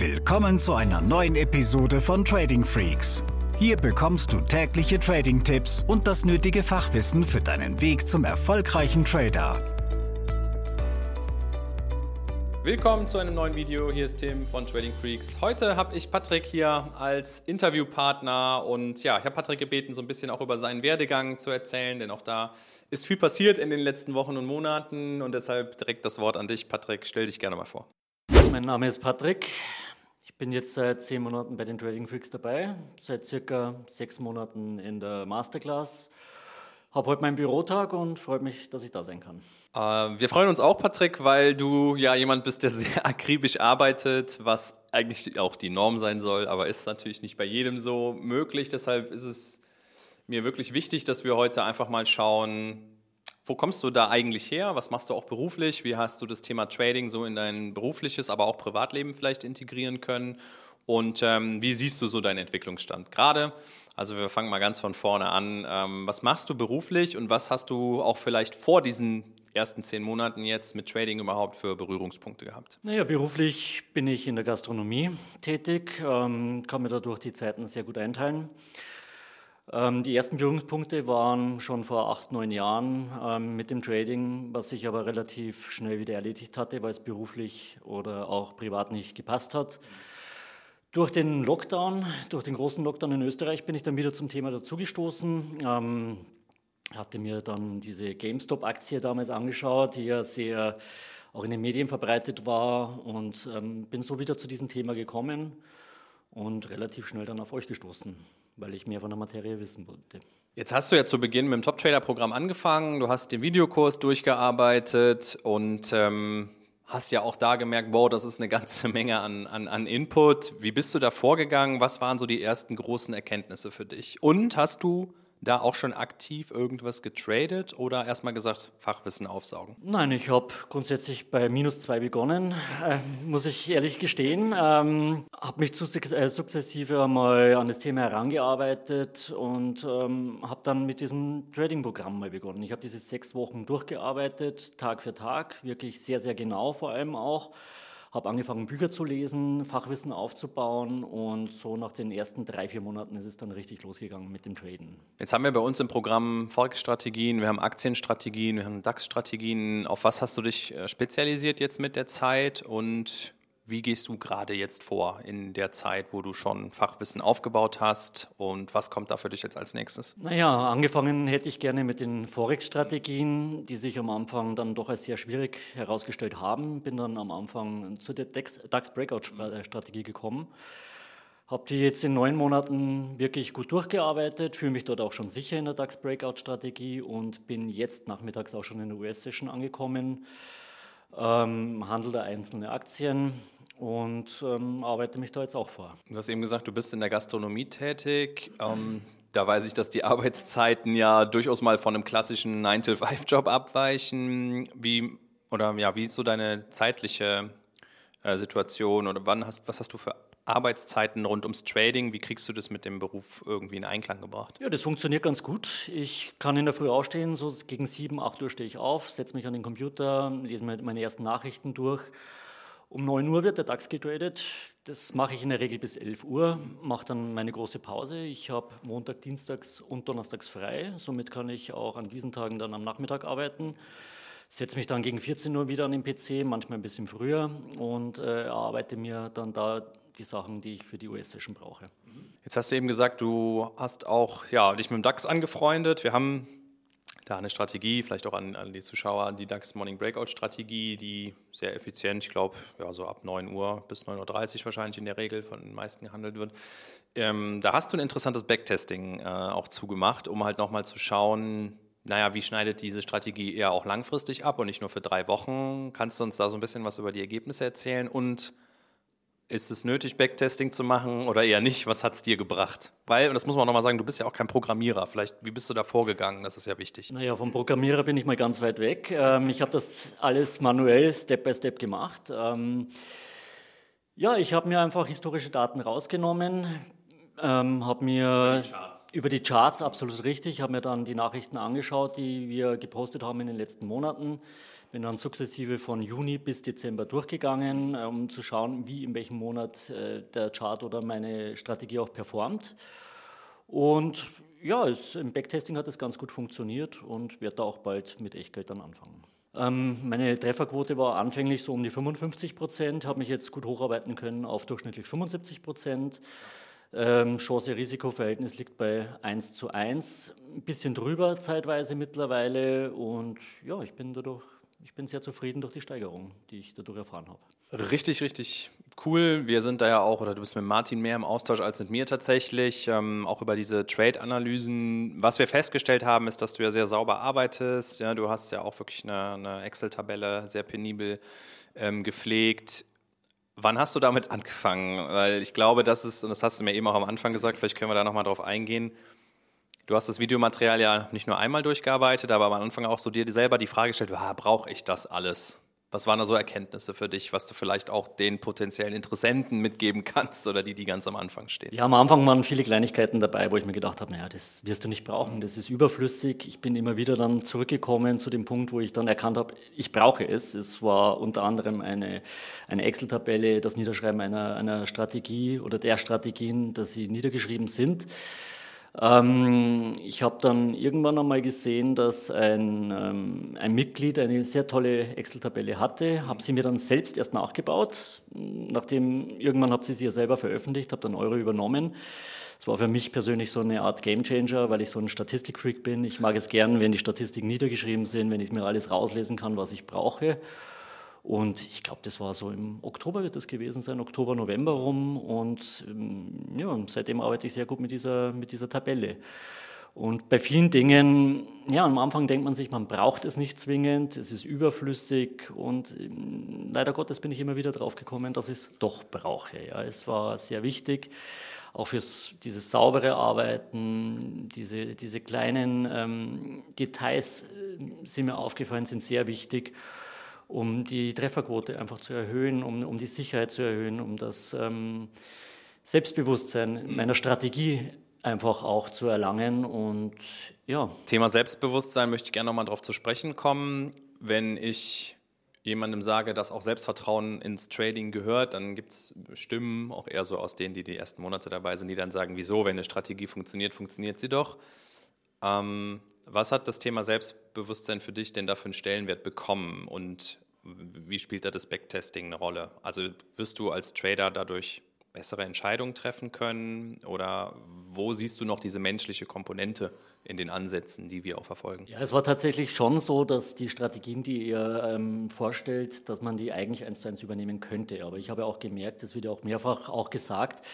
Willkommen zu einer neuen Episode von Trading Freaks. Hier bekommst du tägliche Trading-Tipps und das nötige Fachwissen für deinen Weg zum erfolgreichen Trader. Willkommen zu einem neuen Video. Hier ist Tim von Trading Freaks. Heute habe ich Patrick hier als Interviewpartner und ja, ich habe Patrick gebeten, so ein bisschen auch über seinen Werdegang zu erzählen, denn auch da ist viel passiert in den letzten Wochen und Monaten und deshalb direkt das Wort an dich, Patrick. Stell dich gerne mal vor. Mein Name ist Patrick. Ich bin jetzt seit zehn Monaten bei den Trading Freaks dabei, seit circa sechs Monaten in der Masterclass. Habe heute meinen Bürotag und freue mich, dass ich da sein kann. Äh, wir freuen uns auch, Patrick, weil du ja jemand bist, der sehr akribisch arbeitet, was eigentlich auch die Norm sein soll, aber ist natürlich nicht bei jedem so möglich. Deshalb ist es mir wirklich wichtig, dass wir heute einfach mal schauen, wo kommst du da eigentlich her? Was machst du auch beruflich? Wie hast du das Thema Trading so in dein berufliches, aber auch Privatleben vielleicht integrieren können? Und ähm, wie siehst du so deinen Entwicklungsstand gerade? Also wir fangen mal ganz von vorne an. Ähm, was machst du beruflich und was hast du auch vielleicht vor diesen ersten zehn Monaten jetzt mit Trading überhaupt für Berührungspunkte gehabt? Naja, beruflich bin ich in der Gastronomie tätig, ähm, kann mir dadurch die Zeiten sehr gut einteilen. Ähm, die ersten Berührungspunkte waren schon vor acht, neun Jahren ähm, mit dem Trading, was sich aber relativ schnell wieder erledigt hatte, weil es beruflich oder auch privat nicht gepasst hat. Durch den Lockdown, durch den großen Lockdown in Österreich bin ich dann wieder zum Thema dazugestoßen. Ähm, hatte mir dann diese GameStop-Aktie damals angeschaut, die ja sehr auch in den Medien verbreitet war und ähm, bin so wieder zu diesem Thema gekommen und relativ schnell dann auf euch gestoßen weil ich mehr von der Materie wissen wollte. Jetzt hast du ja zu Beginn mit dem Top Trader Programm angefangen, du hast den Videokurs durchgearbeitet und ähm, hast ja auch da gemerkt, wow, das ist eine ganze Menge an, an, an Input. Wie bist du da vorgegangen? Was waren so die ersten großen Erkenntnisse für dich? Und hast du da auch schon aktiv irgendwas getradet oder erstmal gesagt, Fachwissen aufsaugen? Nein, ich habe grundsätzlich bei minus zwei begonnen, äh, muss ich ehrlich gestehen. Ähm, habe mich äh, sukzessive einmal an das Thema herangearbeitet und ähm, habe dann mit diesem Trading-Programm mal begonnen. Ich habe diese sechs Wochen durchgearbeitet, Tag für Tag, wirklich sehr, sehr genau vor allem auch habe angefangen, Bücher zu lesen, Fachwissen aufzubauen und so nach den ersten drei, vier Monaten ist es dann richtig losgegangen mit dem Traden. Jetzt haben wir bei uns im Programm Volksstrategien, wir haben Aktienstrategien, wir haben DAX-Strategien. Auf was hast du dich äh, spezialisiert jetzt mit der Zeit und wie gehst du gerade jetzt vor in der Zeit, wo du schon Fachwissen aufgebaut hast und was kommt da für dich jetzt als nächstes? Naja, angefangen hätte ich gerne mit den Forex-Strategien, die sich am Anfang dann doch als sehr schwierig herausgestellt haben. Bin dann am Anfang zu der DAX-Breakout-Strategie gekommen. Habe die jetzt in neun Monaten wirklich gut durchgearbeitet, fühle mich dort auch schon sicher in der DAX-Breakout-Strategie und bin jetzt nachmittags auch schon in der US-Session angekommen. Ähm, handle da einzelne Aktien, und ähm, arbeite mich da jetzt auch vor. Du hast eben gesagt, du bist in der Gastronomie tätig. Ähm, da weiß ich, dass die Arbeitszeiten ja durchaus mal von einem klassischen 9-to-5-Job abweichen. Wie, oder ja, wie ist so deine zeitliche äh, Situation oder wann hast, was hast du für Arbeitszeiten rund ums Trading? Wie kriegst du das mit dem Beruf irgendwie in Einklang gebracht? Ja, das funktioniert ganz gut. Ich kann in der Früh aufstehen, so gegen 7, 8 Uhr stehe ich auf, setze mich an den Computer, lese meine ersten Nachrichten durch um 9 Uhr wird der DAX getradet. Das mache ich in der Regel bis 11 Uhr, mache dann meine große Pause. Ich habe Montag, Dienstags und Donnerstags frei. Somit kann ich auch an diesen Tagen dann am Nachmittag arbeiten. Setze mich dann gegen 14 Uhr wieder an den PC, manchmal ein bisschen früher und äh, arbeite mir dann da die Sachen, die ich für die US-Session brauche. Jetzt hast du eben gesagt, du hast auch ja, dich mit dem DAX angefreundet. Wir haben da eine Strategie, vielleicht auch an, an die Zuschauer, die DAX Morning Breakout Strategie, die sehr effizient, ich glaube, ja, so ab 9 Uhr bis 9.30 Uhr wahrscheinlich in der Regel von den meisten gehandelt wird. Ähm, da hast du ein interessantes Backtesting äh, auch zugemacht, um halt nochmal zu schauen, naja, wie schneidet diese Strategie eher auch langfristig ab und nicht nur für drei Wochen? Kannst du uns da so ein bisschen was über die Ergebnisse erzählen und ist es nötig, Backtesting zu machen oder eher nicht? Was hat es dir gebracht? Weil, und das muss man nochmal sagen, du bist ja auch kein Programmierer. Vielleicht, wie bist du da vorgegangen? Das ist ja wichtig. Naja, vom Programmierer bin ich mal ganz weit weg. Ähm, ich habe das alles manuell, Step by Step gemacht. Ähm, ja, ich habe mir einfach historische Daten rausgenommen, ähm, habe mir die über die Charts absolut richtig, habe mir dann die Nachrichten angeschaut, die wir gepostet haben in den letzten Monaten Bin dann sukzessive von Juni bis Dezember durchgegangen, äh, um zu schauen, wie in welchem Monat äh, der Chart oder meine Strategie auch performt. Und ja, es, im Backtesting hat es ganz gut funktioniert und werde da auch bald mit Echtgeld dann anfangen. Ähm, meine Trefferquote war anfänglich so um die 55 Prozent, habe mich jetzt gut hocharbeiten können auf durchschnittlich 75 Prozent. Ähm, Chance-Risiko-Verhältnis liegt bei 1 zu 1, ein bisschen drüber zeitweise mittlerweile und ja, ich bin dadurch, ich bin sehr zufrieden durch die Steigerung, die ich dadurch erfahren habe. Richtig, richtig cool. Wir sind da ja auch, oder du bist mit Martin mehr im Austausch als mit mir tatsächlich, ähm, auch über diese Trade-Analysen. Was wir festgestellt haben, ist, dass du ja sehr sauber arbeitest. Ja, du hast ja auch wirklich eine, eine Excel-Tabelle sehr penibel ähm, gepflegt. Wann hast du damit angefangen? Weil ich glaube, das ist, und das hast du mir eben auch am Anfang gesagt, vielleicht können wir da nochmal drauf eingehen. Du hast das Videomaterial ja nicht nur einmal durchgearbeitet, aber am Anfang auch so dir selber die Frage gestellt, ah, brauche ich das alles? Was waren da so Erkenntnisse für dich, was du vielleicht auch den potenziellen Interessenten mitgeben kannst oder die, die ganz am Anfang stehen? Ja, am Anfang waren viele Kleinigkeiten dabei, wo ich mir gedacht habe, naja, das wirst du nicht brauchen, das ist überflüssig. Ich bin immer wieder dann zurückgekommen zu dem Punkt, wo ich dann erkannt habe, ich brauche es. Es war unter anderem eine, eine Excel-Tabelle, das Niederschreiben einer, einer Strategie oder der Strategien, dass sie niedergeschrieben sind. Ähm, ich habe dann irgendwann einmal gesehen, dass ein, ähm, ein Mitglied eine sehr tolle Excel-Tabelle hatte, habe sie mir dann selbst erst nachgebaut. Nachdem irgendwann habe sie sie ja selber veröffentlicht, habe dann Euro übernommen. Es war für mich persönlich so eine Art Gamechanger, weil ich so ein Statistikfreak bin. Ich mag es gern, wenn die Statistiken niedergeschrieben sind, wenn ich mir alles rauslesen kann, was ich brauche. Und ich glaube, das war so im Oktober wird das gewesen sein, Oktober, November rum. Und ähm, ja, seitdem arbeite ich sehr gut mit dieser, mit dieser Tabelle. Und bei vielen Dingen, ja, am Anfang denkt man sich, man braucht es nicht zwingend, es ist überflüssig und ähm, leider Gottes bin ich immer wieder drauf gekommen, dass ich es doch brauche. Ja, es war sehr wichtig, auch für dieses saubere Arbeiten, diese, diese kleinen ähm, Details äh, sind mir aufgefallen, sind sehr wichtig um die Trefferquote einfach zu erhöhen, um, um die Sicherheit zu erhöhen, um das ähm, Selbstbewusstsein meiner Strategie einfach auch zu erlangen. Und ja. Thema Selbstbewusstsein möchte ich gerne nochmal darauf zu sprechen kommen. Wenn ich jemandem sage, dass auch Selbstvertrauen ins Trading gehört, dann gibt es Stimmen, auch eher so aus denen, die die ersten Monate dabei sind, die dann sagen, wieso, wenn eine Strategie funktioniert, funktioniert sie doch. Ähm, was hat das Thema Selbstbewusstsein für dich denn da für einen Stellenwert bekommen und wie spielt da das Backtesting eine Rolle? Also wirst du als Trader dadurch bessere Entscheidungen treffen können oder wo siehst du noch diese menschliche Komponente in den Ansätzen, die wir auch verfolgen? Ja, es war tatsächlich schon so, dass die Strategien, die ihr ähm, vorstellt, dass man die eigentlich eins zu eins übernehmen könnte. Aber ich habe auch gemerkt, das wird ja auch mehrfach auch gesagt,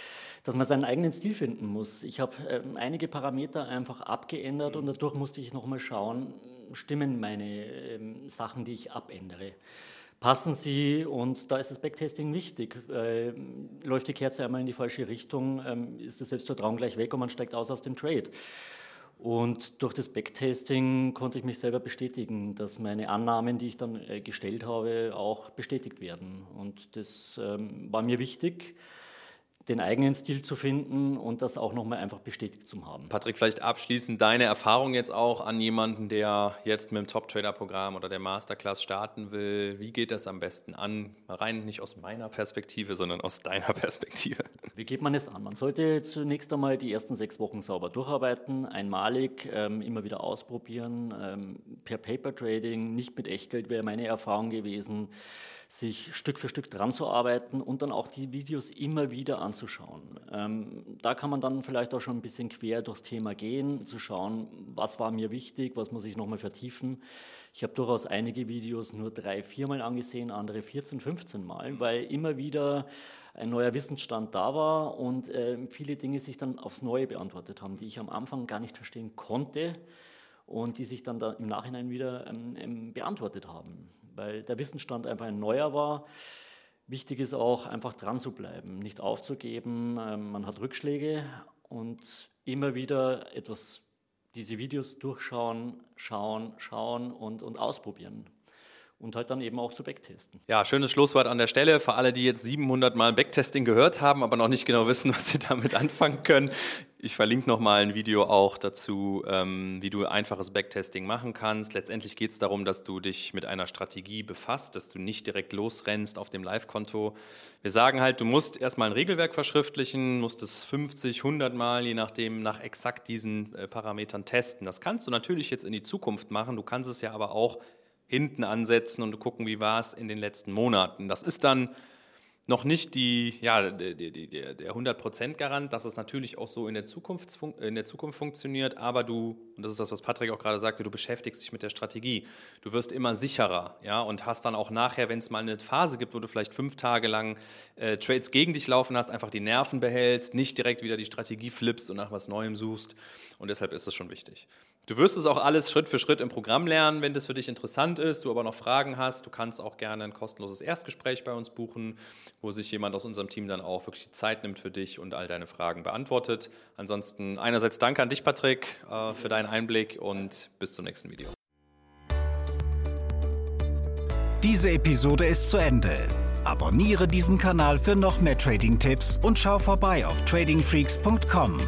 dass man seinen eigenen Stil finden muss. Ich habe ähm, einige Parameter einfach abgeändert und dadurch musste ich nochmal schauen, stimmen meine ähm, Sachen, die ich abändere. Passen sie und da ist das Backtesting wichtig. Äh, läuft die Kerze einmal in die falsche Richtung, ähm, ist das Selbstvertrauen gleich weg und man steigt aus aus dem Trade. Und durch das Backtesting konnte ich mich selber bestätigen, dass meine Annahmen, die ich dann äh, gestellt habe, auch bestätigt werden. Und das ähm, war mir wichtig den eigenen Stil zu finden und das auch nochmal einfach bestätigt zu haben. Patrick, vielleicht abschließend deine Erfahrung jetzt auch an jemanden, der jetzt mit dem Top-Trader-Programm oder der Masterclass starten will. Wie geht das am besten an? Rein nicht aus meiner Perspektive, sondern aus deiner Perspektive. Wie geht man es an? Man sollte zunächst einmal die ersten sechs Wochen sauber durcharbeiten, einmalig, ähm, immer wieder ausprobieren, ähm, per Paper-Trading, nicht mit Echtgeld wäre meine Erfahrung gewesen sich Stück für Stück dran zu arbeiten und dann auch die Videos immer wieder anzuschauen. Ähm, da kann man dann vielleicht auch schon ein bisschen quer durchs Thema gehen, zu schauen, was war mir wichtig, was muss ich nochmal vertiefen. Ich habe durchaus einige Videos nur drei, viermal angesehen, andere 14, 15 Mal, weil immer wieder ein neuer Wissensstand da war und äh, viele Dinge sich dann aufs Neue beantwortet haben, die ich am Anfang gar nicht verstehen konnte und die sich dann da im Nachhinein wieder ähm, ähm beantwortet haben weil der Wissensstand einfach ein neuer war. Wichtig ist auch, einfach dran zu bleiben, nicht aufzugeben. Ähm, man hat Rückschläge und immer wieder etwas, diese Videos durchschauen, schauen, schauen und, und ausprobieren und halt dann eben auch zu Backtesten. Ja, schönes Schlusswort an der Stelle für alle, die jetzt 700 Mal Backtesting gehört haben, aber noch nicht genau wissen, was sie damit anfangen können. Ich verlinke nochmal ein Video auch dazu, ähm, wie du einfaches Backtesting machen kannst. Letztendlich geht es darum, dass du dich mit einer Strategie befasst, dass du nicht direkt losrennst auf dem Live-Konto. Wir sagen halt, du musst erstmal ein Regelwerk verschriftlichen, musst es 50, 100 Mal, je nachdem, nach exakt diesen äh, Parametern testen. Das kannst du natürlich jetzt in die Zukunft machen. Du kannst es ja aber auch hinten ansetzen und gucken, wie war es in den letzten Monaten. Das ist dann noch nicht die, ja, der, der, der 100%-Garant, dass es natürlich auch so in der, Zukunft, in der Zukunft funktioniert, aber du, und das ist das, was Patrick auch gerade sagte, du beschäftigst dich mit der Strategie. Du wirst immer sicherer ja, und hast dann auch nachher, wenn es mal eine Phase gibt, wo du vielleicht fünf Tage lang äh, Trades gegen dich laufen hast, einfach die Nerven behältst, nicht direkt wieder die Strategie flippst und nach was Neuem suchst. Und deshalb ist es schon wichtig. Du wirst es auch alles Schritt für Schritt im Programm lernen, wenn das für dich interessant ist, du aber noch Fragen hast. Du kannst auch gerne ein kostenloses Erstgespräch bei uns buchen, wo sich jemand aus unserem Team dann auch wirklich die Zeit nimmt für dich und all deine Fragen beantwortet. Ansonsten einerseits danke an dich, Patrick, äh, für deinen Einblick und bis zum nächsten Video. Diese Episode ist zu Ende. Abonniere diesen Kanal für noch mehr Trading-Tipps und schau vorbei auf tradingfreaks.com.